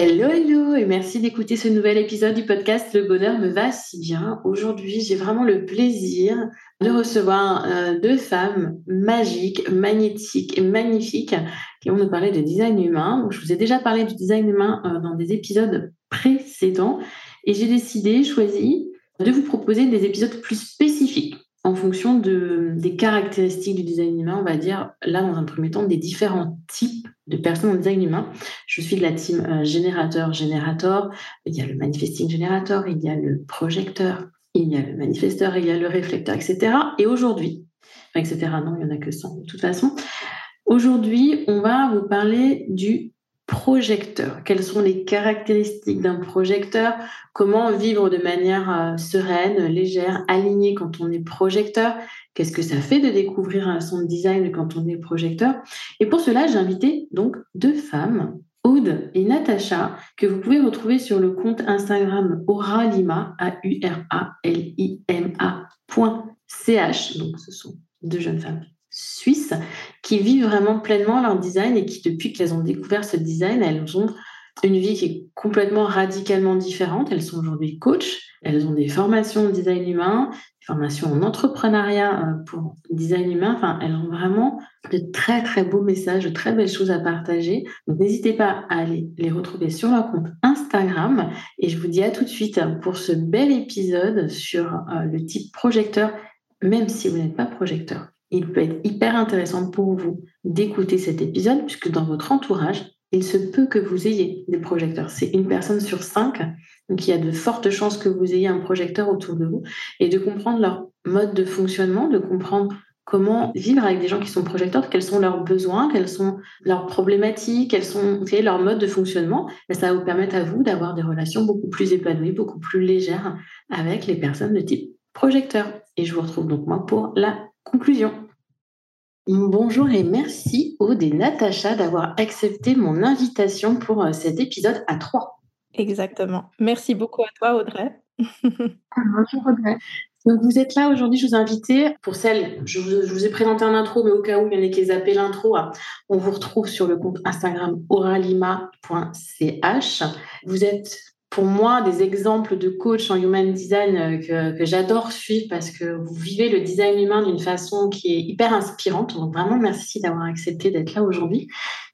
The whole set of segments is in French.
Hello, hello, et merci d'écouter ce nouvel épisode du podcast Le bonheur me va si bien. Aujourd'hui, j'ai vraiment le plaisir de recevoir euh, deux femmes magiques, magnétiques et magnifiques qui vont nous parler de design humain. je vous ai déjà parlé du design humain euh, dans des épisodes précédents et j'ai décidé, choisi, de vous proposer des épisodes plus spécifiques en fonction de, des caractéristiques du design humain, on va dire, là, dans un premier temps, des différents types de personnes en design humain. Je suis de la team générateur-générateur. Il y a le manifesting générateur, il y a le projecteur, il y a le manifesteur, il y a le réflecteur, etc. Et aujourd'hui, etc., non, il n'y en a que 100 de toute façon. Aujourd'hui, on va vous parler du projecteur. Quelles sont les caractéristiques d'un projecteur? Comment vivre de manière euh, sereine, légère, alignée quand on est projecteur? Qu'est-ce que ça fait de découvrir euh, son design quand on est projecteur? Et pour cela, j'ai invité donc deux femmes, Aude et Natacha, que vous pouvez retrouver sur le compte Instagram Auralima, A-U-R-A-L-I-M-A.ch. Donc, ce sont deux jeunes femmes suisses qui vivent vraiment pleinement leur design et qui, depuis qu'elles ont découvert ce design, elles ont une vie qui est complètement radicalement différente. Elles sont aujourd'hui coach, elles ont des formations en design humain, des formations en entrepreneuriat euh, pour design humain. Enfin, elles ont vraiment de très très beaux messages, de très belles choses à partager. Donc n'hésitez pas à aller les retrouver sur leur compte Instagram. Et je vous dis à tout de suite pour ce bel épisode sur euh, le type projecteur, même si vous n'êtes pas projecteur il peut être hyper intéressant pour vous d'écouter cet épisode, puisque dans votre entourage, il se peut que vous ayez des projecteurs. C'est une personne sur cinq, donc il y a de fortes chances que vous ayez un projecteur autour de vous, et de comprendre leur mode de fonctionnement, de comprendre comment vivre avec des gens qui sont projecteurs, quels sont leurs besoins, quelles sont leurs problématiques, quels sont quel leur mode de fonctionnement. Et ça va vous permettre à vous d'avoir des relations beaucoup plus épanouies, beaucoup plus légères avec les personnes de type projecteur. Et je vous retrouve donc moi pour la Conclusion. Bonjour et merci Aude et Natacha d'avoir accepté mon invitation pour euh, cet épisode à trois. Exactement. Merci beaucoup à toi Audrey. Ah, bonjour Audrey. Donc vous êtes là aujourd'hui, je vous invite, pour celles, je vous, ai présenté un intro, mais au cas où il y en a qui zappé l'intro, hein, on vous retrouve sur le compte Instagram oralima.ch. Vous êtes pour moi des exemples de coach en human design euh, que, j'adore suivre parce que vous vivez le design humain d'une façon qui est hyper inspirante. Donc vraiment merci d'avoir accepté d'être là aujourd'hui.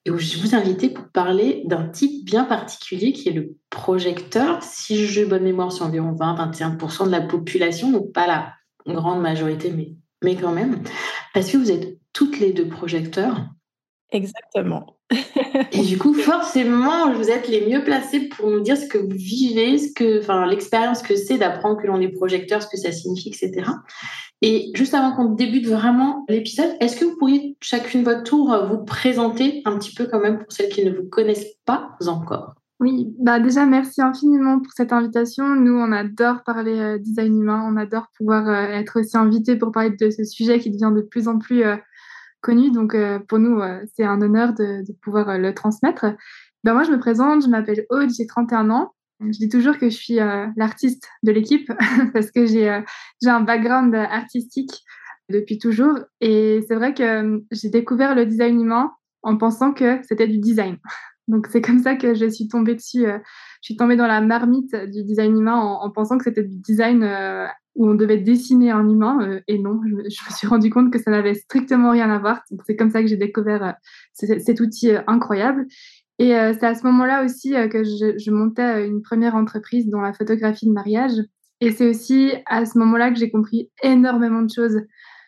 Et je vous invite pour parler d'un type bien particulier qui est le projecteur. Si j'ai bonne mémoire, c'est environ 20-21% de la population, donc pas la grande majorité, mais, mais quand même. Parce que vous êtes toutes les deux projecteurs. Exactement. Et du coup, forcément, vous êtes les mieux placés pour nous dire ce que vous vivez, ce que, enfin, l'expérience que c'est d'apprendre que l'on est projecteur, ce que ça signifie, etc. Et juste avant qu'on débute vraiment l'épisode, est-ce que vous pourriez chacune votre tour vous présenter un petit peu quand même pour celles qui ne vous connaissent pas encore? Oui, bah déjà merci infiniment pour cette invitation. Nous, on adore parler euh, design humain, on adore pouvoir euh, être aussi invité pour parler de ce sujet qui devient de plus en plus euh, Donc, euh, pour nous, euh, c'est un honneur de, pouvoir euh, le transmettre. Ben, moi, je me présente, je m'appelle Aude, j'ai 31 ans. Je dis toujours que je suis l'artiste de l'équipe parce que j'ai un background artistique depuis toujours. Et c'est vrai que j'ai découvert le design humain en pensant que c'était du design. Donc c'est comme ça que je suis tombée dessus. je suis tombée dans la marmite du design humain en, pensant que c'était du design où on devait dessiner un humain. et non, je, me suis rendu compte que ça n'avait strictement rien à voir. c'est comme ça que j'ai découvert cet outil incroyable. Et c'est à ce moment-là aussi que je, je, montais une première entreprise dans la photographie de mariage. Et c'est aussi à ce moment-là que j'ai compris énormément de choses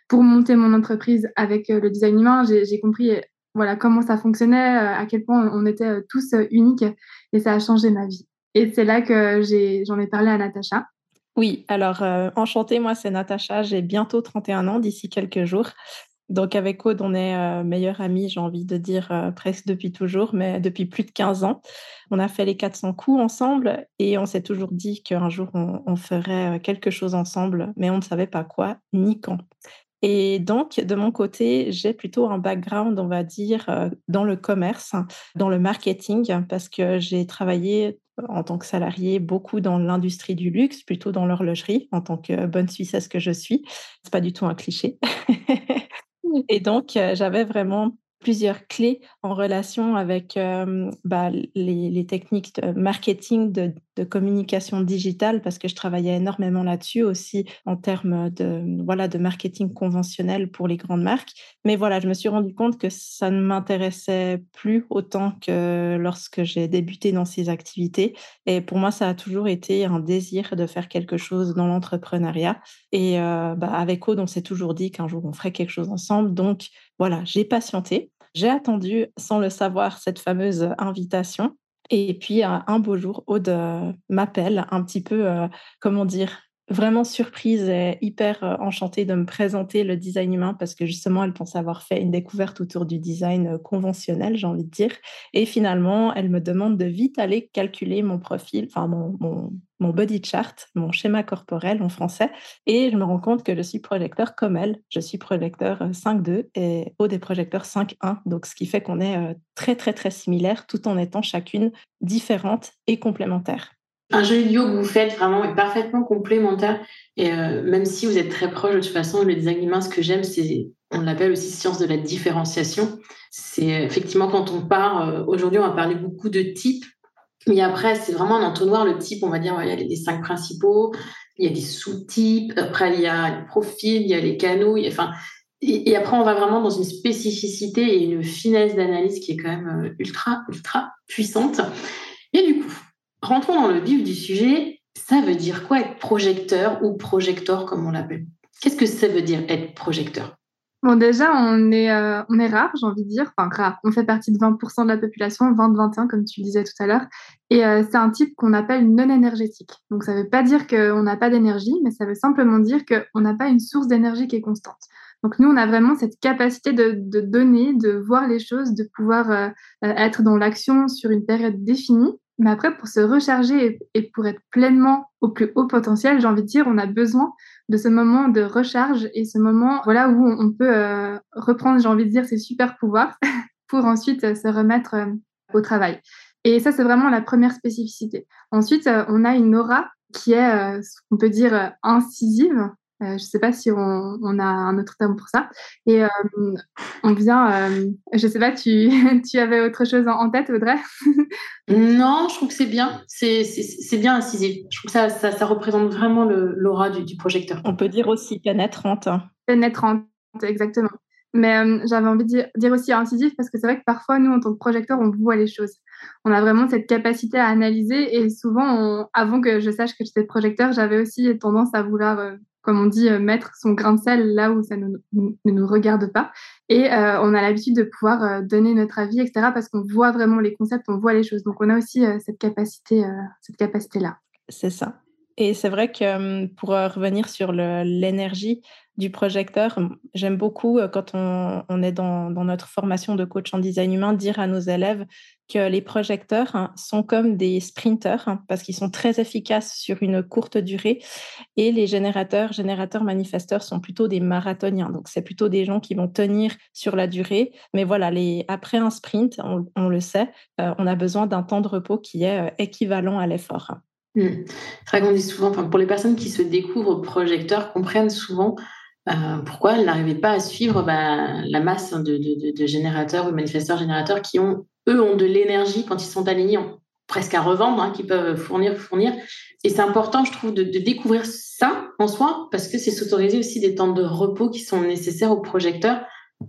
pour monter mon entreprise avec le design humain. J'ai compris voilà comment ça fonctionnait, euh, à quel point on était euh, tous euh, uniques et ça a changé ma vie. Et c'est là que j'en ai, parlé à Natacha. Oui, alors enchantée, moi c'est Natacha, j'ai bientôt 31 ans d'ici quelques jours. Donc avec Aude, on est meilleure amie, j'ai envie de dire presque depuis toujours, mais depuis plus de 15 ans. On a fait les 400 coups ensemble et on s'est toujours dit qu'un jour on, ferait quelque chose ensemble, mais on ne savait pas quoi ni quand. Et donc, de mon côté, j'ai plutôt un background, on va dire, euh, dans le commerce, dans le marketing, parce que j'ai travaillé en tant que salarié beaucoup dans l'industrie du luxe, plutôt dans l'horlogerie, en tant que bonne Suissesse que je suis. C'est pas du tout un cliché. Et donc, euh, j'avais vraiment plusieurs clés en relation avec bah, les, techniques de marketing, de, communication digitale, parce que je travaillais énormément là-dessus aussi en termes de, voilà, de marketing conventionnel pour les grandes marques. Mais voilà, je me suis rendu compte que ça ne m'intéressait plus autant que lorsque j'ai débuté dans ces activités. Et pour moi, ça a toujours été un désir de faire quelque chose dans l'entrepreneuriat. Et bah, avec Aude, on s'est toujours dit qu'un jour, on ferait quelque chose ensemble. Donc, voilà, j'ai patienté. J'ai attendu, sans le savoir, cette fameuse invitation. Et puis, un beau jour, Aude euh, m'appelle un petit peu, euh, comment dire, vraiment surprise et hyper euh, enchantée de me présenter le design humain parce que justement, elle pense avoir fait une découverte autour du design euh, conventionnel, j'ai envie de dire. Et finalement, elle me demande de vite aller calculer mon profil, enfin mon, mon, mon body chart, mon schéma corporel en français. Et je me rends compte que je suis projecteur comme elle. Je suis projecteur 5.2 euh, et au des projecteurs 5.1. Donc, ce qui fait qu'on est très, très, très similaires tout en étant chacune différente et complémentaire. Un jeu de que vous faites vraiment est parfaitement complémentaire. Et euh, même si vous êtes très proche, de toute façon, le design humain, ce que j'aime, c'est, on l'appelle aussi science de la différenciation. C'est effectivement quand on part, euh, aujourd'hui, on va parler beaucoup de types. Mais après, c'est vraiment un entonnoir, le type, on va dire, il y a les cinq principaux, il y a des sous-types, après, il y a le profil, il y a les canaux, enfin, et, après, on va vraiment dans une spécificité et une finesse d'analyse qui est quand même euh, ultra, ultra puissante. Et du coup, rentrons dans le vif du sujet. Ça veut dire quoi être projecteur ou projecteur, comme on l'appelle? Qu'est-ce que ça veut dire être projecteur? Bon, déjà, on est, euh, on est rare, j'ai envie de dire. Enfin, rare. On fait partie de 20% de la population, 20-21, comme tu le disais tout à l'heure. Et euh, c'est un type qu'on appelle non énergétique. Donc, ça ne veut pas dire qu'on n'a pas d'énergie, mais ça veut simplement dire qu'on n'a pas une source d'énergie qui est constante. Donc, nous, on a vraiment cette capacité de, de donner, de voir les choses, de pouvoir euh, être dans l'action sur une période définie mais après, pour se recharger et pour être pleinement au plus haut potentiel, j'ai envie de dire, on a besoin de ce moment de recharge et ce moment voilà, où on peut euh, reprendre, j'ai envie de dire, ses super pouvoirs pour ensuite euh, se remettre euh, au travail. Et ça, c'est vraiment la première spécificité. Ensuite, on a une aura qui est, qu'on peut dire, incisive. Euh, je ne sais pas si on, a un autre terme pour ça. Et euh, on vient, euh, je ne sais pas, tu, tu avais autre chose en, tête, Audrey? Non, je trouve que c'est bien. C'est bien incisif. Je trouve que ça, ça, ça représente vraiment l'aura du, du, projecteur. On peut dire aussi pénétrante. Pénétrante, exactement. Mais j'avais envie de dire, dire, aussi incisif parce que c'est vrai que parfois, nous, en tant que projecteur, on voit les choses. On a vraiment cette capacité à analyser et souvent, avant que je sache que j'étais projecteur, j'avais aussi tendance à vouloir comme on dit, euh, mettre son grain de sel là où ça ne, nous regarde pas. Et euh, on a l'habitude de pouvoir euh, donner notre avis, etc., parce qu'on voit vraiment les concepts, on voit les choses. Donc on a aussi cette capacité, cette capacité-là. C'est ça. Et c'est vrai que pour revenir sur l'énergie du projecteur, j'aime beaucoup quand on, est dans, notre formation de coach en design humain dire à nos élèves que les projecteurs hein, sont comme des sprinteurs hein, parce qu'ils sont très efficaces sur une courte durée et les générateurs, générateurs manifesteurs sont plutôt des marathoniens. Donc c'est plutôt des gens qui vont tenir sur la durée. Mais voilà, après un sprint, on, le sait, on a besoin d'un temps de repos qui est équivalent à l'effort. Hmm. C'est vrai dit souvent, pour les personnes qui se découvrent projecteurs, comprennent souvent pourquoi elle n'arrivait pas à suivre bah, la masse de, générateurs ou manifesteurs générateurs qui ont, eux, ont de l'énergie quand ils sont alignés, presque à revendre, hein, qui peuvent fournir, fournir. Et c'est important, je trouve, de, découvrir ça en soi, parce que c'est s'autoriser aussi des temps de repos qui sont nécessaires au projecteur,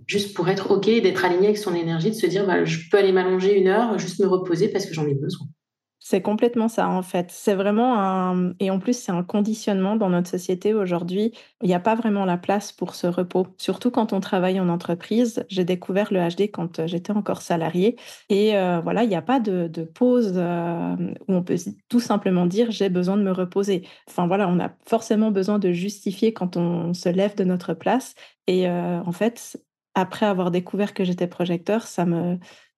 juste pour être OK, d'être aligné avec son énergie, de se dire, bah, je peux aller m'allonger une heure, juste me reposer parce que j'en ai besoin. C'est complètement ça, en fait. C'est vraiment un... Et en plus, c'est un conditionnement dans notre société aujourd'hui. Il n'y a pas vraiment la place pour ce repos, surtout quand on travaille en entreprise. J'ai découvert le HD quand euh, j'étais encore salarié. Et euh, voilà, il n'y a pas de, pause euh, où on peut tout simplement dire j'ai besoin de me reposer. Enfin voilà, on a forcément besoin de justifier quand on se lève de notre place. Et en fait, après avoir découvert que j'étais projecteur, ça me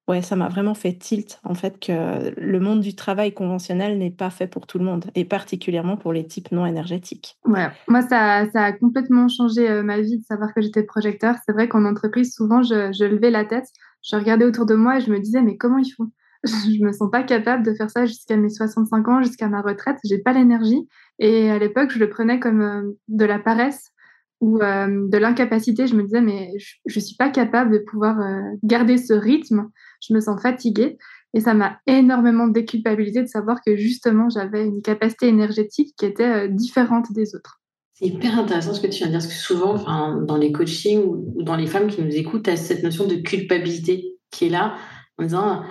ouais, ça m'a vraiment fait tilt, en fait, que le monde du travail conventionnel n'est pas fait pour tout le monde, et particulièrement pour les types non énergétiques. Ouais, moi, ça, a complètement changé euh, ma vie de savoir que j'étais projecteur. C'est vrai qu'en entreprise, souvent, je, je, levais la tête, je regardais autour de moi et je me disais, mais comment ils font? Je me sens pas capable de faire ça jusqu'à mes 65 ans, jusqu'à ma retraite. J'ai pas l'énergie. Et à l'époque, je le prenais comme euh, de la paresse ou euh, de l'incapacité. Je me disais, mais je ne suis pas capable de pouvoir garder ce rythme je me sens fatiguée. Et ça m'a énormément déculpabilisée de savoir que justement, j'avais une capacité énergétique qui était euh, différente des autres. C'est hyper intéressant ce que tu viens de dire, parce que souvent, dans les coachings ou, dans les femmes qui nous écoutent, tu as cette notion de culpabilité qui est là, en disant,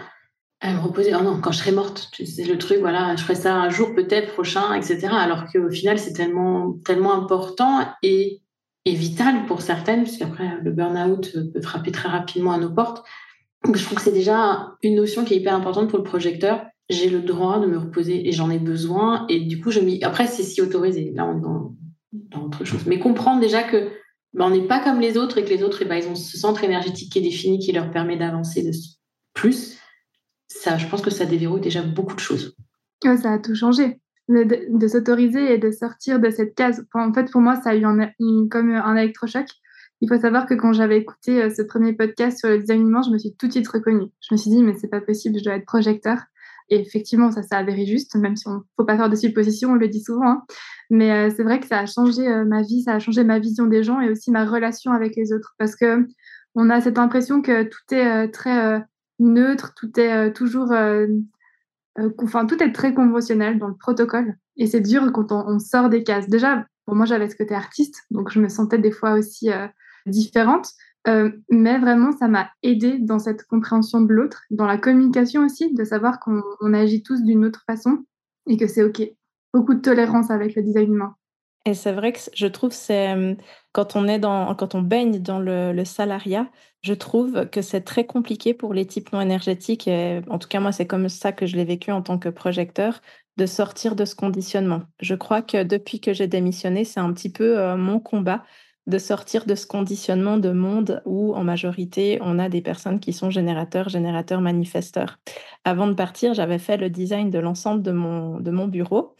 elle me reposer, oh non, quand je serai morte, c'est le truc, voilà, je ferai ça un jour peut-être prochain, etc. Alors qu'au final, c'est tellement, tellement important et, et vital pour certaines, puisqu'après, le burn-out peut frapper très rapidement à nos portes. Donc, je trouve que c'est déjà une notion qui est hyper importante pour le projecteur. J'ai le droit de me reposer et j'en ai besoin. Et du coup, je m'y. Après, c'est si autorisé. Là, on est dans, dans, autre chose. Mais comprendre déjà que ben, on n'est pas comme les autres et que les autres, eh ben, ils ont ce centre énergétique qui est défini, qui leur permet d'avancer de plus. Ça, je pense que ça déverrouille déjà beaucoup de choses. ça a tout changé. De, s'autoriser et de sortir de cette case. en fait, pour moi, ça a eu un, comme un électrochoc. Il faut savoir que quand j'avais écouté euh, ce premier podcast sur le design je me suis tout de suite reconnue. Je me suis dit, mais c'est pas possible, je dois être projecteur. Et effectivement, ça s'est avéré juste, même si on ne faut pas faire de suppositions, on le dit souvent. Hein. Mais euh, c'est vrai que ça a changé euh, ma vie, ça a changé ma vision des gens et aussi ma relation avec les autres. Parce que on a cette impression que tout est très neutre, tout est toujours. Enfin, tout est très conventionnel dans le protocole. Et c'est dur quand on, sort des cases. Déjà, pour moi, j'avais ce côté artiste, donc je me sentais des fois aussi différentes. Euh, mais vraiment, ça m'a aidé dans cette compréhension de l'autre, dans la communication aussi, de savoir qu'on agit tous d'une autre façon et que c'est OK. Beaucoup de tolérance avec le design humain. Et c'est vrai que je trouve c'est euh, quand on est dans quand on baigne dans le, salariat, je trouve que c'est très compliqué pour les types non énergétiques. En tout cas, moi, c'est comme ça que je l'ai vécu en tant que projecteur, de sortir de ce conditionnement. Je crois que depuis que j'ai démissionné, c'est un petit peu euh, mon combat de sortir de ce conditionnement de monde où, en majorité, on a des personnes qui sont générateurs, générateurs, manifesteurs. Avant de partir, j'avais fait le design de l'ensemble de mon, de mon bureau.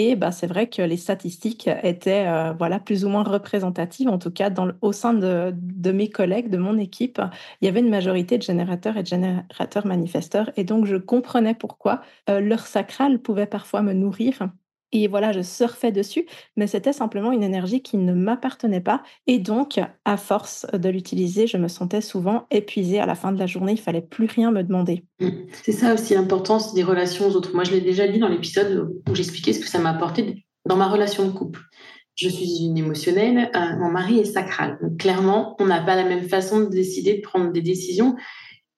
Et bah, c'est vrai que les statistiques étaient euh, voilà, plus ou moins représentatives, en tout cas au sein de, de, mes collègues, de mon équipe. Il y avait une majorité de générateurs et de générateurs manifesteurs. Et donc, je comprenais pourquoi euh, leur sacral pouvait parfois me nourrir et voilà, je surfais dessus, mais c'était simplement une énergie qui ne m'appartenait pas. Et donc, à force de l'utiliser, je me sentais souvent épuisée à la fin de la journée. Il fallait plus rien me demander. Mmh. C'est ça aussi l'importance des relations aux autres. Moi, je l'ai déjà dit dans l'épisode où j'expliquais ce que ça m'a apporté dans ma relation de couple. Je suis une émotionnelle, euh, mon mari est sacral. Clairement, on n'a pas la même façon de décider, de prendre des décisions.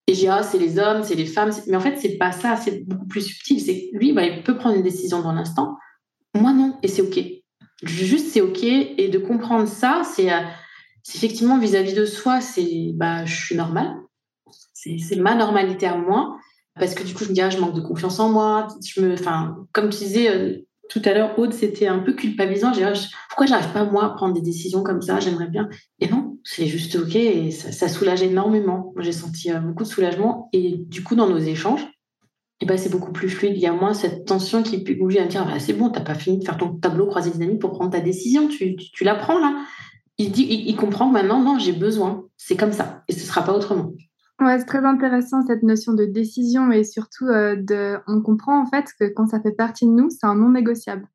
Et j'ai ah, c'est les hommes, c'est les femmes. Mais en fait, c'est pas ça. C'est beaucoup plus subtil. C'est lui, bah, il peut prendre une décision dans l'instant moi, non, et c'est OK. Juste, c'est OK. Et de comprendre ça, c'est euh, effectivement vis-à-vis de soi, c'est bah, je suis normale. C'est ma normalité à moi. Parce que du coup, je me dis, ah, je manque de confiance en moi. Je me, comme tu disais euh, tout à l'heure, Aude, c'était un peu culpabilisant. J'ai, ah, pourquoi j'arrive pas, moi, à prendre des décisions comme ça J'aimerais bien. Et non, c'est juste OK. Et ça, soulage énormément. J'ai senti euh, beaucoup de soulagement. Et du coup, dans nos échanges, et ben, c'est beaucoup plus fluide. Il y a moins cette tension qui peut à dire bah, c'est bon, tu n'as pas fini de faire ton tableau croisé dynamique pour prendre ta décision, tu, tu, la prends là. Il, dit, il, comprend que maintenant, non, j'ai besoin, c'est comme ça, et ce ne sera pas autrement. Ouais, c'est très intéressant cette notion de décision et surtout, euh, de, on comprend en fait que quand ça fait partie de nous, c'est un non négociable.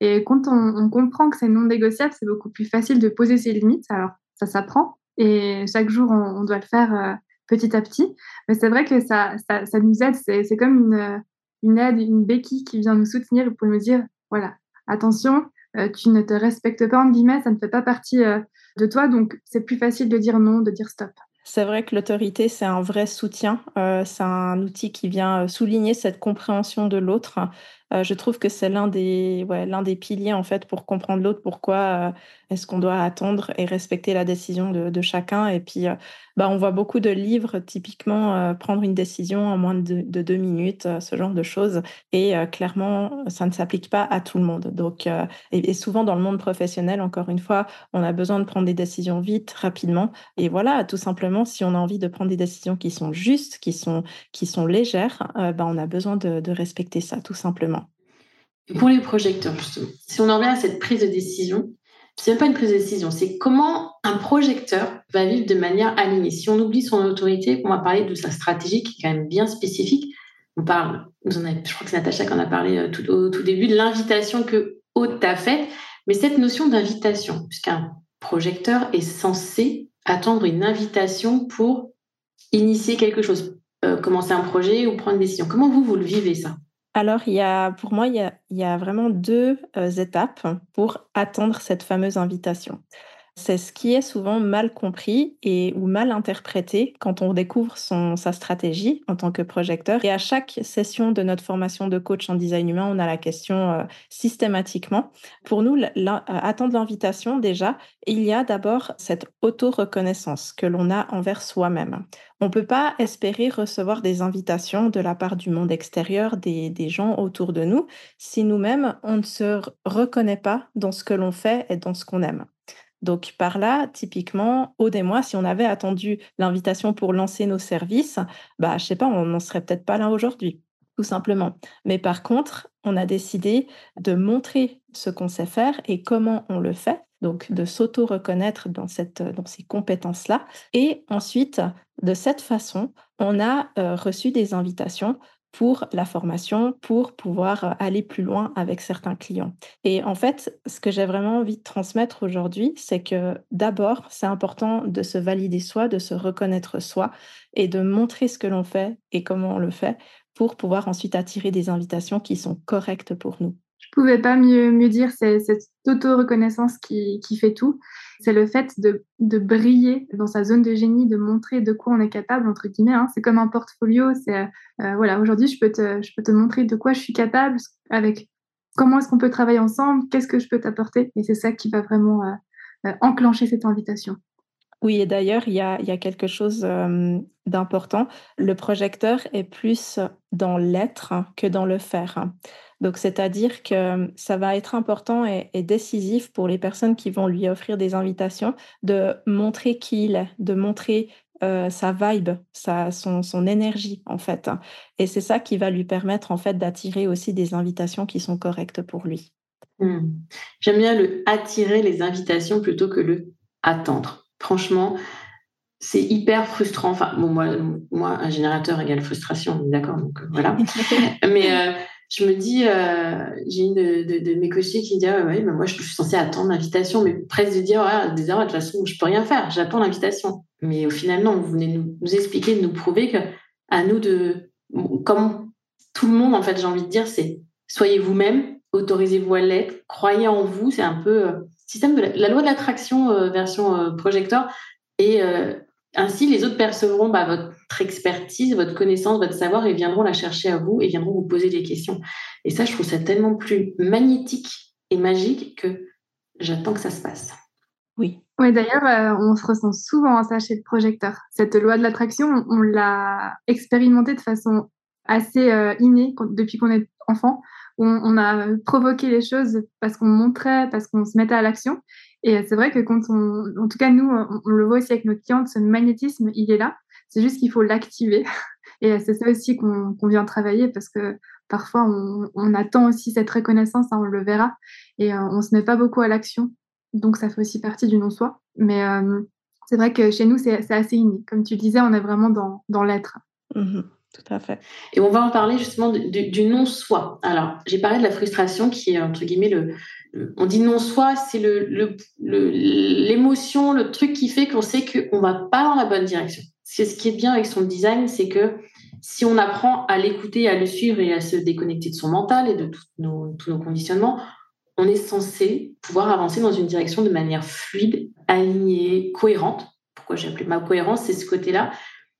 Et quand on, comprend que c'est non négociable, c'est beaucoup plus facile de poser ses limites. Alors, ça s'apprend et chaque jour, on, doit le faire euh, petit à petit. Mais c'est vrai que ça, ça, nous aide. C'est comme une, une aide, une béquille qui vient nous soutenir pour nous dire, voilà, attention, euh, tu ne te respectes pas, en guillemets, ça ne fait pas partie euh, de toi, donc c'est plus facile de dire non, de dire stop. C'est vrai que l'autorité, c'est un vrai soutien. Euh, c'est un outil qui vient souligner cette compréhension de l'autre. Je trouve que c'est l'un des, l'un des piliers en fait pour comprendre l'autre. Pourquoi est-ce qu'on doit attendre et respecter la décision de, chacun Et puis, bah, on voit beaucoup de livres, typiquement, euh, prendre une décision en moins de, deux minutes, euh, ce genre de choses. Et euh, clairement, ça ne s'applique pas à tout le monde. Donc, et, souvent dans le monde professionnel, encore une fois, on a besoin de prendre des décisions vite, rapidement. Et voilà, tout simplement, si on a envie de prendre des décisions qui sont justes, qui sont, qui sont légères, bah, on a besoin de respecter ça, tout simplement. Pour les projecteurs, justement, si on en revient à cette prise de décision, c'est même pas une prise de décision, c'est comment un projecteur va vivre de manière alignée. Si on oublie son autorité, on va parler de sa stratégie qui est quand même bien spécifique. On parle, je crois que c'est Natacha qui en a parlé euh, tout, au tout début, de l'invitation que Haute a faite. Mais cette notion d'invitation, puisqu'un projecteur est censé attendre une invitation pour initier quelque chose, euh, commencer un projet ou prendre une décision. Comment vous, vous le vivez ça? Alors, il y a, pour moi, il y a, vraiment deux euh, étapes pour attendre cette fameuse invitation. C'est ce qui est souvent mal compris et ou mal interprété quand on découvre sa stratégie en tant que projecteur. Et à chaque session de notre formation de coach en design humain, on a la question euh, systématiquement. Pour nous, attendre l'invitation, déjà, il y a d'abord cette auto-reconnaissance que l'on a envers soi-même. On ne peut pas espérer recevoir des invitations de la part du monde extérieur, des, des gens autour de nous, si nous-mêmes, on ne se reconnaît pas dans ce que l'on fait et dans ce qu'on aime. Donc par là, typiquement, Aude et moi, si on avait attendu l'invitation pour lancer nos services, bah je sais pas, on n'en serait peut-être pas là aujourd'hui, tout simplement. Mais par contre, on a décidé de montrer ce qu'on sait faire et comment on le fait, donc de s'auto-reconnaître dans ces compétences-là. Et ensuite, de cette façon, on a euh, reçu des invitations pour la formation, pour pouvoir euh, aller plus loin avec certains clients. Et en fait, ce que j'ai vraiment envie de transmettre aujourd'hui, c'est que d'abord, c'est important de se valider soi, de se reconnaître soi et de montrer ce que l'on fait et comment on le fait pour pouvoir ensuite attirer des invitations qui sont correctes pour nous. Je pouvais pas mieux, mieux dire, c'est cette auto-reconnaissance qui, qui, fait tout. C'est le fait de, briller dans sa zone de génie, de montrer de quoi on est capable, entre guillemets. Hein. C'est comme un portfolio. C'est, euh, voilà, aujourd'hui, je, peux te, je montrer de quoi je suis capable, avec comment est-ce qu'on peut travailler ensemble, qu'est-ce que je peux t'apporter. Et c'est ça qui va vraiment euh, euh, enclencher cette invitation. Oui, et d'ailleurs, il y a, quelque chose d'important. Le projecteur est plus dans l'être que dans le faire. Donc, c'est-à-dire que ça va être important et, décisif pour les personnes qui vont lui offrir des invitations de montrer qui il est, de montrer euh, sa vibe, sa, son, son, énergie, en fait. Et c'est ça qui va lui permettre, en fait, d'attirer aussi des invitations qui sont correctes pour lui. Mmh. J'aime bien le attirer les invitations plutôt que le attendre. Franchement, c'est hyper frustrant. Enfin, bon, moi, moi, un générateur égale frustration, d'accord, donc euh, voilà. Mais euh, je me dis, euh, j'ai une de, mes coachés qui me dit, ah, ouais, mais moi, je, suis censée attendre l'invitation, mais presque de dire, ouais, de toute façon, je peux rien faire, j'attends l'invitation. Mais au final, non, vous venez nous, nous, expliquer, nous prouver que à nous de, comme tout le monde, en fait, j'ai envie de dire, c'est soyez vous-même, autorisez-vous à l'être, croyez en vous, c'est un peu système de la, loi de l'attraction euh, version projecteur et ainsi, les autres percevront bah, votre expertise, votre connaissance, votre savoir et viendront la chercher à vous et viendront vous poser des questions. Et ça, je trouve ça tellement plus magnétique et magique que j'attends que ça se passe. Oui. Oui, d'ailleurs, euh, on se ressent souvent à ça chez le projecteur. Cette loi de l'attraction, on, l'a expérimentée de façon assez euh, innée depuis qu'on est enfant. On, on, a provoqué les choses parce qu'on montrait, parce qu'on se mettait à l'action. Et c'est vrai que quand on, en tout cas nous, on, le voit aussi avec nos clientes, ce magnétisme, il est là. C'est juste qu'il faut l'activer. Et c'est ça aussi qu'on vient travailler parce que parfois on, attend aussi cette reconnaissance, hein, on le verra, et euh, on se met pas beaucoup à l'action. Donc ça fait aussi partie du non-soi. Mais euh, c'est vrai que chez nous, c'est assez inné. Comme tu disais, on est vraiment dans, dans l'être. Mmh tout à fait. Et on va en parler justement du non-soi. Alors, j'ai parlé de la frustration qui est, entre guillemets, le, on dit non-soi, c'est l'émotion, le, le, truc qui fait qu'on sait qu'on va pas dans la bonne direction. Ce qui est bien avec son design, c'est que si on apprend à l'écouter, à le suivre et à se déconnecter de son mental et de nos, tous nos conditionnements, on est censé pouvoir avancer dans une direction de manière fluide, alignée, cohérente. Pourquoi j'ai appelé ma cohérence, c'est ce côté-là.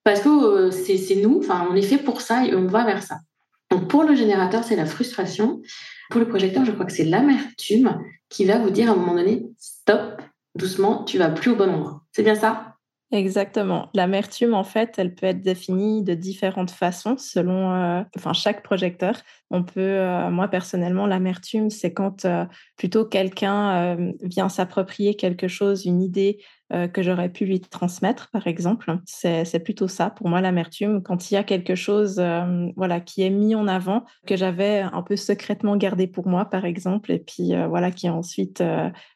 Parce que euh, c'est nous, enfin, on est fait pour ça et on va vers ça. Donc pour le générateur, c'est la frustration. Pour le projecteur, je crois que c'est l'amertume qui va vous dire à un moment donné, stop, doucement, tu vas plus au bon endroit. C'est bien ça? Exactement. L'amertume, en fait, elle peut être définie de différentes façons selon euh, enfin, chaque projecteur. On peut, euh, moi personnellement, l'amertume, c'est quand plutôt quelqu'un vient s'approprier quelque chose, une idée que j'aurais pu lui transmettre, par exemple. C'est plutôt ça pour moi l'amertume, quand il y a quelque chose voilà, qui est mis en avant, que j'avais un peu secrètement gardé pour moi, par exemple, et puis voilà, qui est ensuite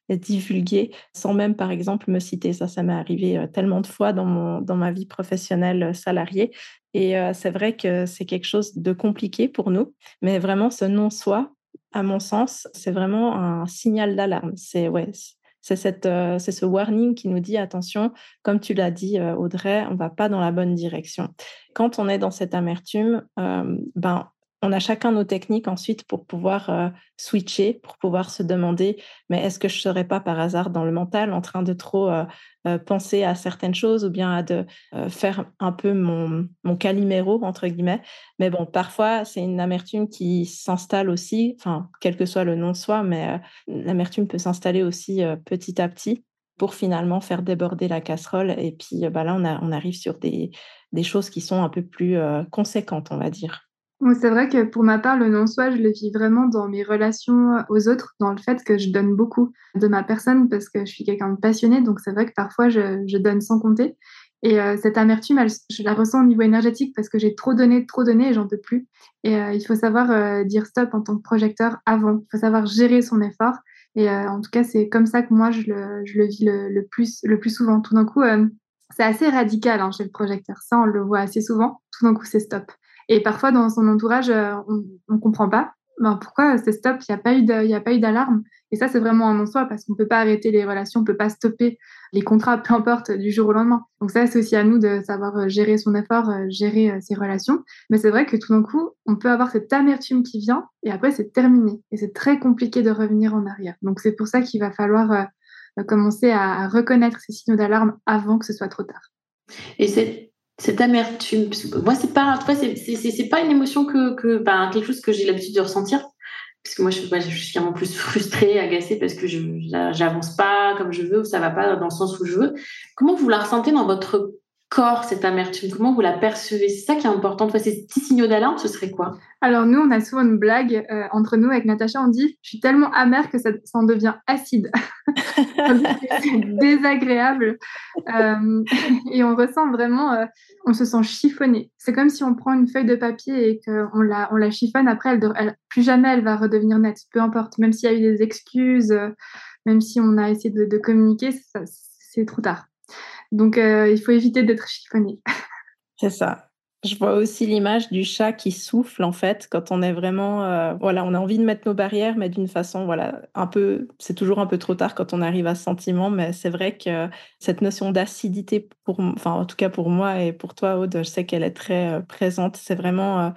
divulgué sans même, par exemple, me citer. Ça, ça m'est arrivé tellement de fois dans, mon, dans ma vie professionnelle salariée. Et c'est vrai que c'est quelque chose de compliqué pour nous, mais vraiment ce non-soi, à mon sens, c'est vraiment un signal d'alarme. C'est ouais, c'est c'est ce warning qui nous dit attention, comme tu l'as dit Audrey, on va pas dans la bonne direction. Quand on est dans cette amertume, ben on a chacun nos techniques ensuite pour pouvoir euh, switcher, pour pouvoir se demander, mais est-ce que je ne serais pas par hasard dans le mental en train de trop euh, euh, penser à certaines choses ou bien à de faire un peu mon, mon caliméro, entre guillemets. Mais bon, parfois, c'est une amertume qui s'installe aussi, enfin, quel que soit le nom de soi, mais l'amertume peut s'installer aussi petit à petit pour finalement faire déborder la casserole. Et puis bah là, on, arrive sur des choses qui sont un peu plus conséquentes, on va dire c'est vrai que pour ma part, le non-soi, je le vis vraiment dans mes relations aux autres, dans le fait que je donne beaucoup de ma personne parce que je suis quelqu'un de passionné. Donc, c'est vrai que parfois, je, donne sans compter. Et euh, cette amertume, je la ressens au niveau énergétique parce que j'ai trop donné, trop donné et j'en peux plus. Et euh, il faut savoir euh, dire stop en tant que projecteur avant. Il faut savoir gérer son effort. Et en tout cas, c'est comme ça que moi, je le, vis le, plus, le plus souvent. Tout d'un coup, c'est assez radical hein, chez le projecteur. Ça, on le voit assez souvent. Tout d'un coup, c'est stop. Et parfois, dans son entourage, euh, on ne comprend pas. Ben, pourquoi c'est stop? Il n'y a pas eu d'alarme. Et ça, c'est vraiment un non-soi parce qu'on ne peut pas arrêter les relations, on ne peut pas stopper les contrats, peu importe, du jour au lendemain. Donc ça, c'est aussi à nous de savoir euh, gérer son effort, euh, gérer ses relations. Mais c'est vrai que tout d'un coup, on peut avoir cette amertume qui vient et après, c'est terminé. Et c'est très compliqué de revenir en arrière. Donc c'est pour ça qu'il va falloir commencer à reconnaître ces signaux d'alarme avant que ce soit trop tard. Et c'est cette amertume. Moi, c'est pas, c'est pas une émotion que, que ben, quelque chose que j'ai l'habitude de ressentir. Parce que moi, je, je suis vraiment plus frustrée, agacée parce que je j'avance pas comme je veux ou ça va pas dans le sens où je veux. Comment vous la ressentez dans votre corps, cette amertume Comment vous la percevez? C'est ça qui est important. ces petits signaux d'alarme, ce serait quoi? Alors, nous, on a souvent une blague euh, entre nous avec Natacha. On dit Je suis tellement amère que ça, en devient acide. c'est désagréable. Euh, et on ressent vraiment, euh, on se sent chiffonné. C'est comme si on prend une feuille de papier et qu'on la, on la chiffonne. Après, elle, plus jamais elle va redevenir nette, peu importe. Même s'il y a eu des excuses, même si on a essayé de, de communiquer, c'est trop tard. Donc, euh, il faut éviter d'être chiffonné. C'est ça. Je vois aussi l'image du chat qui souffle en fait quand on est vraiment euh, voilà on a envie de mettre nos barrières mais d'une façon voilà un peu c'est toujours un peu trop tard quand on arrive à ce sentiment mais c'est vrai que cette notion d'acidité pour enfin en tout cas pour moi et pour toi Aude je sais qu'elle est très euh, présente c'est vraiment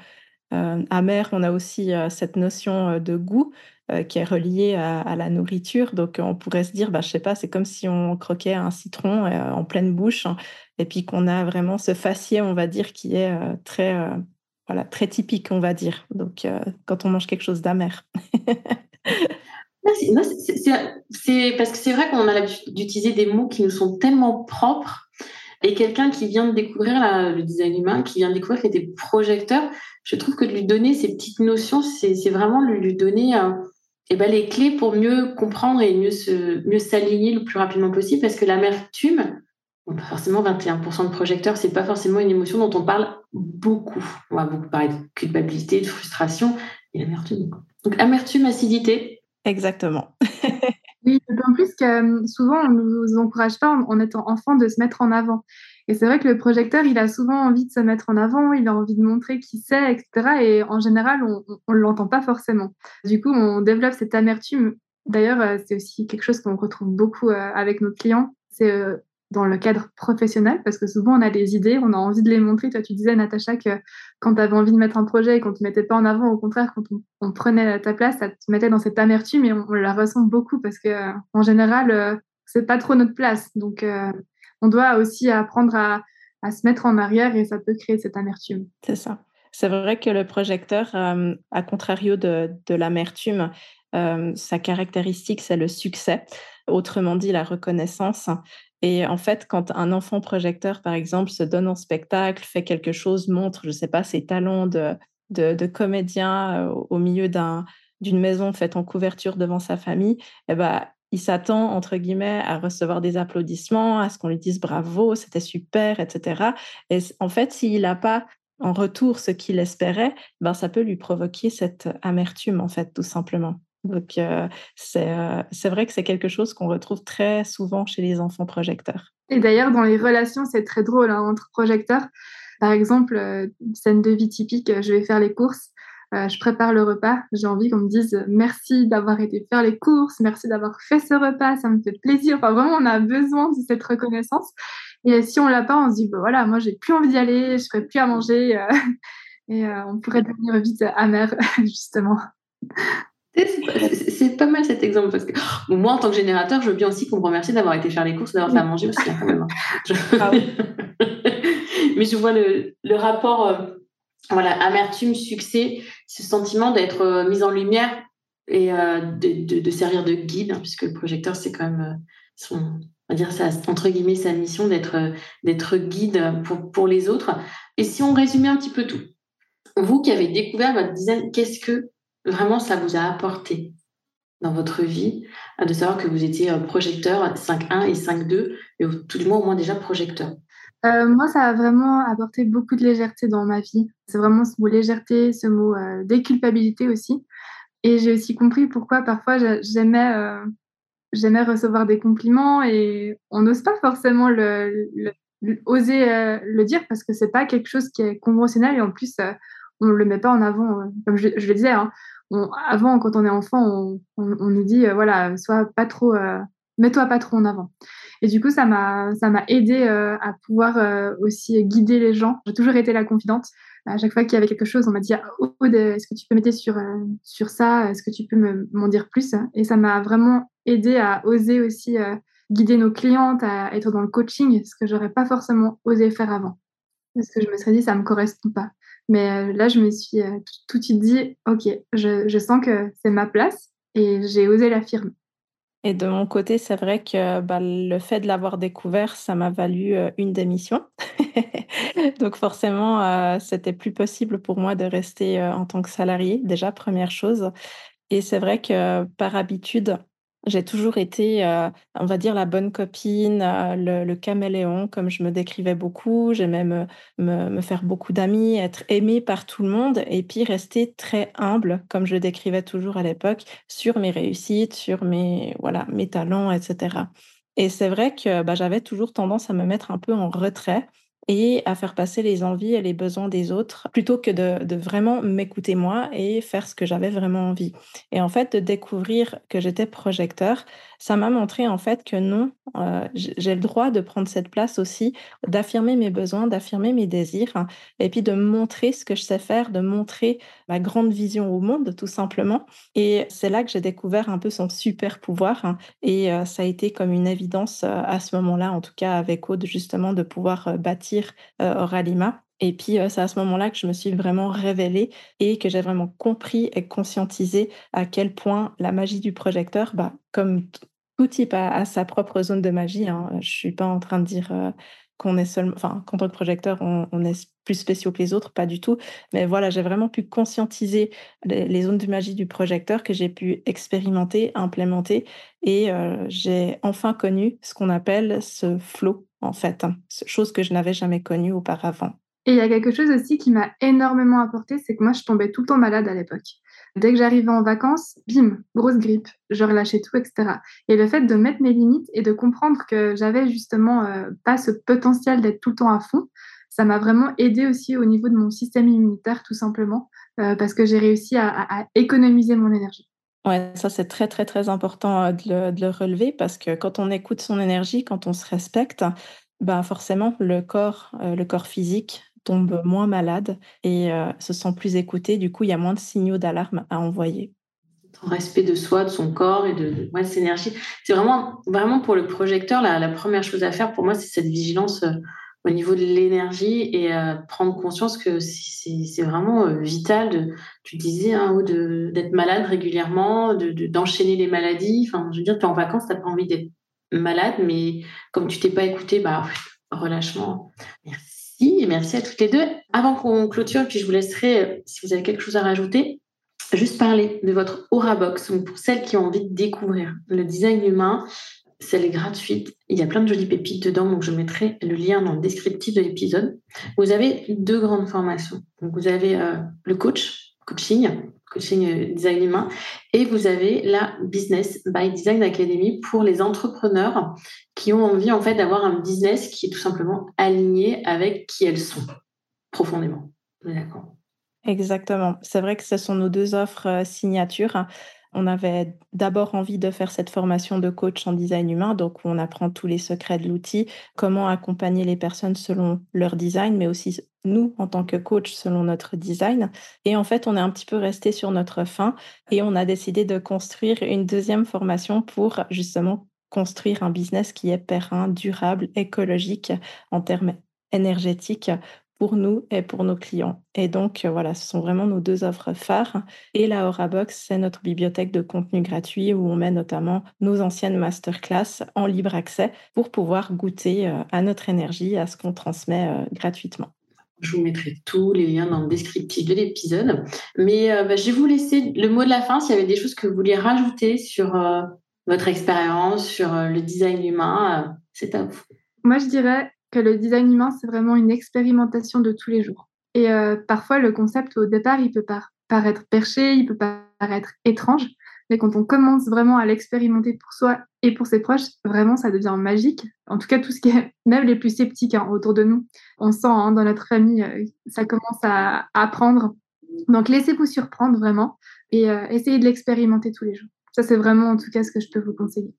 amer on a aussi cette notion de goût euh, qui est relié à, la nourriture. Donc, on pourrait se dire, bah, je sais pas, c'est comme si on croquait un citron euh, en pleine bouche hein, et puis qu'on a vraiment ce faciès, on va dire, qui est euh, très, voilà, très typique, on va dire. Donc, quand on mange quelque chose d'amer. C'est parce que c'est vrai qu'on a l'habitude d'utiliser des mots qui nous sont tellement propres. Et quelqu'un qui vient de découvrir le design humain, qui vient de découvrir qu'il était projecteur, je trouve que de lui donner ces petites notions, c'est vraiment lui, lui donner eh ben, les clés pour mieux comprendre et mieux se, mieux s'aligner le plus rapidement possible parce que l'amertume, forcément 21% de projecteurs, c'est pas forcément une émotion dont on parle beaucoup. On va beaucoup parler de culpabilité, de frustration et l'amertume. Donc amertume, acidité. Exactement. oui, en plus que euh, souvent on nous encourage pas en, étant enfant de se mettre en avant. Et c'est vrai que le projecteur, il a souvent envie de se mettre en avant, il a envie de montrer qui c'est, etc. Et en général, on ne l'entend pas forcément. Du coup, on développe cette amertume. D'ailleurs, euh, c'est aussi quelque chose qu'on retrouve beaucoup euh, avec nos clients. C'est euh, dans le cadre professionnel, parce que souvent on a des idées, on a envie de les montrer. Toi, tu disais, Natacha, que quand tu avais envie de mettre un projet et qu'on ne te mettait pas en avant, au contraire, quand on, prenait ta place, ça te mettait dans cette amertume et on, la ressent beaucoup parce que en général, c'est pas trop notre place. Donc, on doit aussi apprendre à, se mettre en arrière et ça peut créer cette amertume. C'est ça. C'est vrai que le projecteur, euh, à contrario de, l'amertume, euh, sa caractéristique, c'est le succès, autrement dit la reconnaissance. Et en fait, quand un enfant projecteur, par exemple, se donne en spectacle, fait quelque chose, montre, je ne sais pas, ses talents de, de, comédien euh, au milieu d'une maison faite en couverture devant sa famille, eh ben, il s'attend, entre guillemets, à recevoir des applaudissements, à ce qu'on lui dise bravo, c'était super, etc. Et en fait, s'il n'a pas en retour ce qu'il espérait, ben, ça peut lui provoquer cette amertume, en fait, tout simplement. Donc, euh, euh, c'est vrai que c'est quelque chose qu'on retrouve très souvent chez les enfants projecteurs. Et d'ailleurs, dans les relations, c'est très drôle hein, entre projecteurs. Par exemple, euh, scène de vie typique, je vais faire les courses. Euh, je prépare le repas, j'ai envie qu'on me dise merci d'avoir été faire les courses, merci d'avoir fait ce repas, ça me fait plaisir. Enfin, vraiment, on a besoin de cette reconnaissance. Et si on l'a pas, on se dit, bah, voilà, moi, j'ai plus envie d'y aller, je ferai plus à manger. Euh, et euh, on pourrait devenir vite amer, justement. C'est pas mal cet exemple parce que moi, en tant que générateur, je veux bien aussi qu'on me remercie d'avoir été faire les courses, d'avoir fait à manger aussi, hein, quand même. Hein. Ah Mais je vois le, le rapport voilà, amertume, succès, ce sentiment d'être euh, mis en lumière et euh, de, servir de guide, hein, puisque le projecteur, c'est quand même euh, son, on va dire ça, entre guillemets, sa mission d'être, guide pour, pour les autres. Et si on résumait un petit peu tout, vous qui avez découvert votre design, qu'est-ce que vraiment ça vous a apporté dans votre vie, de savoir que vous étiez projecteur 5.1 et 5.2, et tout du moins au moins déjà projecteur? Euh, moi, ça a vraiment apporté beaucoup de légèreté dans ma vie. C'est vraiment ce mot légèreté, ce mot euh, déculpabilité aussi. Et j'ai aussi compris pourquoi parfois j'aimais euh, j'aimais recevoir des compliments et on n'ose pas forcément oser le dire parce que c'est pas quelque chose qui est conventionnel et en plus on le met pas en avant. comme je, le disais, hein, avant quand on est enfant, on, on nous dit voilà, sois pas trop, mets-toi pas trop en avant. Et du coup, ça m'a, ça m'a aidé euh, à pouvoir euh, aussi guider les gens. J'ai toujours été la confidente. À chaque fois qu'il y avait quelque chose, on m'a dit oh, est-ce que tu peux m'aider sur, euh, sur ça? Est-ce que tu peux m'en dire plus? Et ça m'a vraiment aidé à oser aussi guider nos clientes, à être dans le coaching, ce que j'aurais pas forcément osé faire avant. Parce que je me serais dit, ça me correspond pas. Mais là, je me suis tout de suite dit, OK, je, je sens que c'est ma place et j'ai osé l'affirmer. Et de mon côté, c'est vrai que bah, le fait de l'avoir découvert, ça m'a valu une démission. Donc forcément, c'était plus possible pour moi de rester en tant que salarié, déjà, première chose. Et c'est vrai que par habitude, j'ai toujours été, euh, on va dire, la bonne copine, euh, le, caméléon, comme je me décrivais beaucoup. J'aimais me, me, faire beaucoup d'amis, être aimée par tout le monde et puis rester très humble, comme je le décrivais toujours à l'époque, sur mes réussites, sur mes, voilà, mes talents, etc. Et c'est vrai que bah, j'avais toujours tendance à me mettre un peu en retrait et à faire passer les envies et les besoins des autres plutôt que de, vraiment m'écouter moi et faire ce que j'avais vraiment envie. Et en fait, de découvrir que j'étais projecteur, ça m'a montré en fait que non, euh, j'ai le droit de prendre cette place aussi, d'affirmer mes besoins, d'affirmer mes désirs hein, et puis de montrer ce que je sais faire, de montrer ma grande vision au monde tout simplement. Et c'est là que j'ai découvert un peu son super pouvoir hein, et euh, ça a été comme une évidence euh, à ce moment-là, en tout cas avec Aude, justement, de pouvoir bâtir euh, Oralima. Et puis, c'est à ce moment-là que je me suis vraiment révélée et que j'ai vraiment compris et conscientisé à quel point la magie du projecteur, bah, comme tout type a, sa propre zone de magie. Hein. Je suis pas en train de dire qu'on est enfin, qu'en tant que projecteur, on, est plus spéciaux que les autres, pas du tout. Mais voilà, j'ai vraiment pu conscientiser les, zones de magie du projecteur que j'ai pu expérimenter, implémenter, et j'ai enfin connu ce qu'on appelle ce flow en fait, hein. chose que je n'avais jamais connue auparavant. Et il y a quelque chose aussi qui m'a énormément apporté, c'est que moi, je tombais tout le temps malade à l'époque. Dès que j'arrivais en vacances, bim, grosse grippe, je relâchais tout, etc. Et le fait de mettre mes limites et de comprendre que j'avais justement euh, pas ce potentiel d'être tout le temps à fond, ça m'a vraiment aidé aussi au niveau de mon système immunitaire, tout simplement, euh, parce que j'ai réussi à, économiser mon énergie. Ouais, ça c'est très très très important euh, de le, de le, relever parce que quand on écoute son énergie, quand on se respecte, ben forcément le corps, le corps physique tombe moins malade et euh, se sent plus écouté. Du coup, il y a moins de signaux d'alarme à envoyer. En respect de soi, de son corps et de, de, cette énergie. C'est vraiment, vraiment pour le projecteur, la, première chose à faire pour moi, c'est cette vigilance euh, au niveau de l'énergie et euh, prendre conscience que c'est vraiment vital, de, tu disais, hein, d'être malade régulièrement, d'enchaîner les maladies. Enfin, je veux dire, tu es en vacances, tu n'as pas envie d'être malade, mais comme tu t'es pas écouté, bah, relâchement. Merci et merci à toutes les deux. Avant qu'on clôture, puis je vous laisserai, euh, si vous avez quelque chose à rajouter, juste parler de votre Aura Box. pour celles qui ont envie de découvrir le design humain, celle est gratuite. Il y a plein de jolies pépites dedans, donc je mettrai le lien dans le descriptif de l'épisode. Vous avez deux grandes formations. Donc vous avez euh, le coach, coaching, coaching euh, design humain. Et vous avez la Business by Design Academy pour les entrepreneurs qui ont envie en d'avoir un business qui est tout simplement aligné avec qui elles sont profondément. D'accord? Exactement. C'est vrai que ce sont nos deux offres euh, signatures. On avait d'abord envie de faire cette formation de coach en design humain, donc on apprend tous les secrets de l'outil, comment accompagner les personnes selon leur design, mais aussi nous en tant que coach selon notre design. Et en fait, on est un petit peu resté sur notre fin et on a décidé de construire une deuxième formation pour justement construire un business qui est périn, durable, écologique en termes énergétiques pour nous et pour nos clients. Et donc, euh, voilà, ce sont vraiment nos deux offres phares. Et la Aura c'est notre bibliothèque de contenu gratuit où on met notamment nos anciennes masterclass en libre accès pour pouvoir goûter euh, à notre énergie, à ce qu'on transmet euh, gratuitement. Je vous mettrai tous les liens dans le descriptif de l'épisode. Mais bah, je vais vous laisser le mot de la fin s'il y avait des choses que vous vouliez rajouter sur votre expérience, sur le design humain. c'est à vous. Moi, je dirais que le design humain, c'est vraiment une expérimentation de tous les jours. Et euh, parfois, le concept, au départ, il peut paraître perché, il peut paraître étrange, mais quand on commence vraiment à l'expérimenter pour soi et pour ses proches, vraiment, ça devient magique. En tout cas, tout ce qui est, même les plus sceptiques hein, autour de nous, on sent hein, dans notre famille, euh, ça commence à apprendre. Donc, laissez-vous surprendre vraiment et euh, essayez de l'expérimenter tous les jours. Ça, c'est vraiment en tout cas ce que je peux vous conseiller.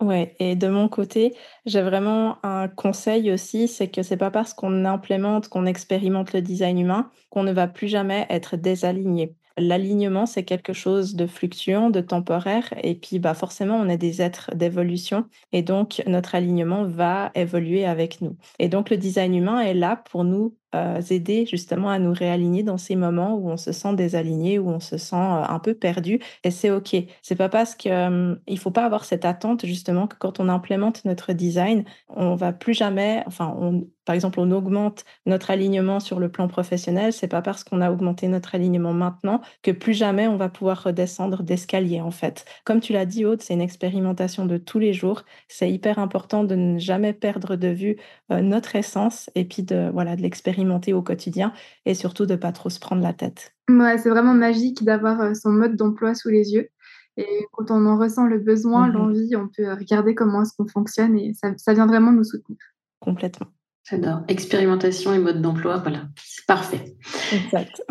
Ouais, et de mon côté, j'ai vraiment un conseil aussi, c'est que c'est pas parce qu'on implémente, qu'on expérimente le design humain qu'on ne va plus jamais être désaligné. L'alignement, c'est quelque chose de fluctuant, de temporaire, et puis bah forcément, on est des êtres d'évolution, et donc notre alignement va évoluer avec nous. Et donc le design humain est là pour nous euh, aider justement à nous réaligner dans ces moments où on se sent désaligné, où on se sent euh, un peu perdu. Et c'est OK. C'est pas parce qu'il hum, il faut pas avoir cette attente justement que quand on implémente notre design, on va plus jamais, enfin, par exemple, on augmente notre alignement sur le plan professionnel. C'est pas parce qu'on a augmenté notre alignement maintenant que plus jamais on va pouvoir redescendre d'escalier en fait. Comme tu l'as dit, Aude, c'est une expérimentation de tous les jours. C'est hyper important de ne jamais perdre de vue euh, notre essence et puis de voilà de l'expérimenter au quotidien et surtout de pas trop se prendre la tête. Ouais, c'est vraiment magique d'avoir euh, son mode d'emploi sous les yeux. Et quand on en ressent le besoin, mmh l'envie, on peut regarder comment est-ce qu'on fonctionne et ça, ça vient vraiment nous soutenir. Complètement. J'adore. Expérimentation et mode d'emploi, voilà, c'est parfait. Exact.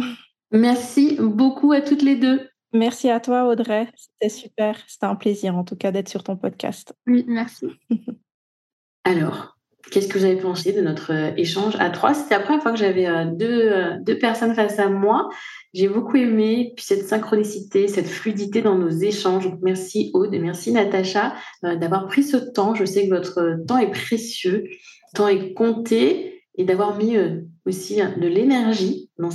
Merci beaucoup à toutes les deux. Merci à toi, Audrey. C'était super. C'était un plaisir, en tout cas, d'être sur ton podcast. Oui, merci. Alors, Qu'est-ce que vous avez pensé de notre euh, échange à trois? C'était la première fois que j'avais euh, deux, euh, deux personnes face à moi. J'ai beaucoup aimé puis cette synchronicité, cette fluidité dans nos échanges. merci Aude et merci Natacha d'avoir pris ce temps. Je sais que votre temps est précieux, le temps est compté et d'avoir mis aussi de l'énergie dans,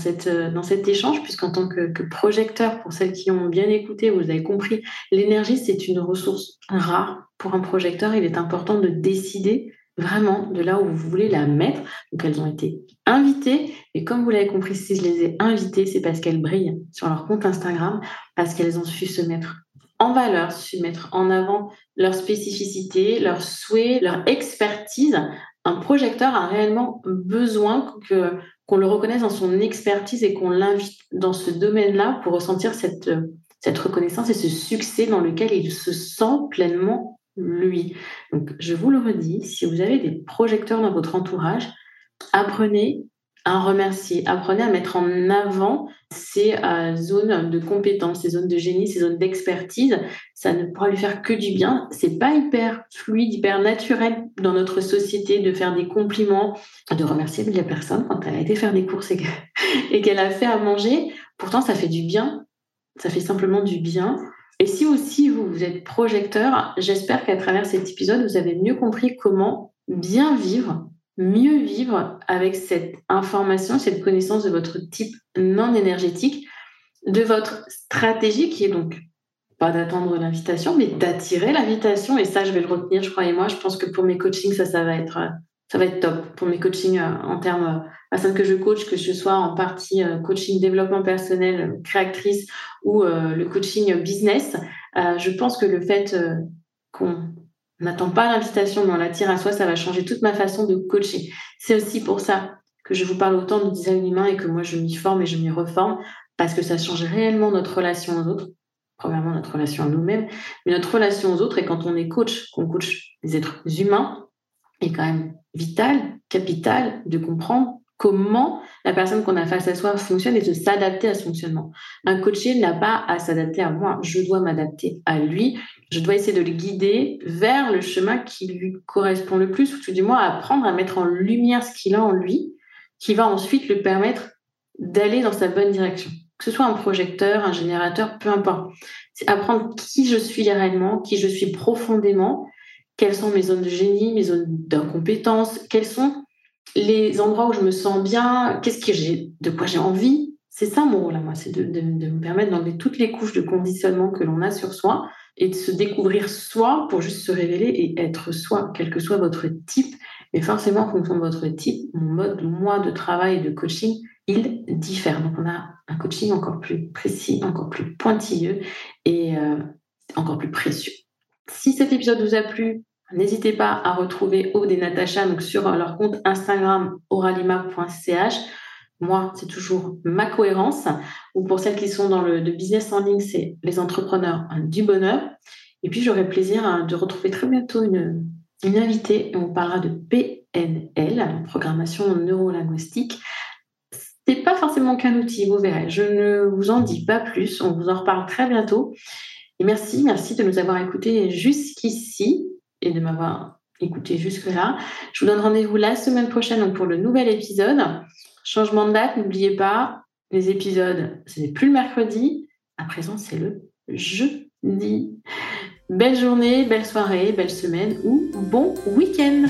dans cet échange, puisqu'en tant que, projecteur, pour celles qui ont bien écouté, vous avez compris, l'énergie, c'est une ressource rare pour un projecteur. Il est important de décider vraiment de là où vous voulez la mettre. Donc elles ont été invitées et comme vous l'avez compris, si je les ai invitées, c'est parce qu'elles brillent sur leur compte Instagram, parce qu'elles ont su se mettre en valeur, su mettre en avant leur spécificité, leurs souhaits, leur expertise. Un projecteur a réellement besoin que qu'on le reconnaisse dans son expertise et qu'on l'invite dans ce domaine-là pour ressentir cette, cette reconnaissance et ce succès dans lequel il se sent pleinement lui. Donc, je vous le redis, si vous avez des projecteurs dans votre entourage, apprenez à remercier, apprenez à mettre en avant ces euh, zones de compétences, ces zones de génie, ces zones d'expertise. Ça ne pourra lui faire que du bien. C'est pas hyper fluide, hyper naturel dans notre société de faire des compliments, de remercier la personne quand elle a été faire des courses et qu'elle a fait à manger. Pourtant, ça fait du bien. Ça fait simplement du bien. Et si aussi vous, vous êtes projecteur, j'espère qu'à travers cet épisode, vous avez mieux compris comment bien vivre mieux vivre avec cette information, cette connaissance de votre type non énergétique, de votre stratégie qui est donc pas d'attendre l'invitation, mais d'attirer l'invitation. Et ça, je vais le retenir, je crois, et moi, je pense que pour mes coachings, ça, ça va être, ça va être top. Pour mes coachings euh, en termes, euh, personnes que je coach, que ce soit en partie euh, coaching développement personnel, créatrice ou le coaching business, je pense que le fait qu'on on n'attend pas l'invitation, mais on l'attire à soi, ça va changer toute ma façon de coacher. C'est aussi pour ça que je vous parle autant de design humain et que moi je m'y forme et je m'y reforme, parce que ça change réellement notre relation aux autres. Premièrement, notre relation à nous-mêmes, mais notre relation aux autres, et quand on est coach, qu'on coach des êtres humains, est quand même vital, capital de comprendre comment la personne qu'on a face à soi fonctionne et de s'adapter à ce fonctionnement. Un coaché n'a pas à s'adapter à moi, je dois m'adapter à lui, je dois essayer de le guider vers le chemin qui lui correspond le plus, ou du moins apprendre à mettre en lumière ce qu'il a en lui, qui va ensuite le permettre d'aller dans sa bonne direction. Que ce soit un projecteur, un générateur, peu importe. C'est apprendre qui je suis réellement, qui je suis profondément, quelles sont mes zones de génie, mes zones d'incompétence, quels sont les endroits où je me sens bien, qu'est-ce que j'ai, de quoi j'ai envie. C'est ça mon rôle à moi, c'est de, me permettre d'enlever toutes les couches de conditionnement que l'on a sur soi et de se découvrir soi pour juste se révéler et être soi, quel que soit votre type. Mais forcément, en fonction de votre type, mon mode, moi, de travail et de coaching, il diffère. Donc, on a un coaching encore plus précis, encore plus pointilleux et euh, encore plus précieux. Si cet épisode vous a plu, N'hésitez pas à retrouver Aude et Natacha donc sur leur compte Instagram oralima.ch. Moi, c'est toujours ma cohérence. Ou pour celles qui sont dans le business en ligne, c'est les entrepreneurs du bonheur. Et puis, j'aurai plaisir hein, de retrouver très bientôt une, invitée et on parlera de PNL, programmation neurolinguistique. Ce n'est pas forcément qu'un outil, vous verrez. Je ne vous en dis pas plus. On vous en reparle très bientôt. Et merci, merci de nous avoir écoutés jusqu'ici et de m'avoir écouté jusque-là. Je vous donne rendez-vous la semaine prochaine pour le nouvel épisode. Changement de date, n'oubliez pas, les épisodes, ce n'est plus le mercredi, à présent c'est le jeudi. Belle journée, belle soirée, belle semaine ou bon week-end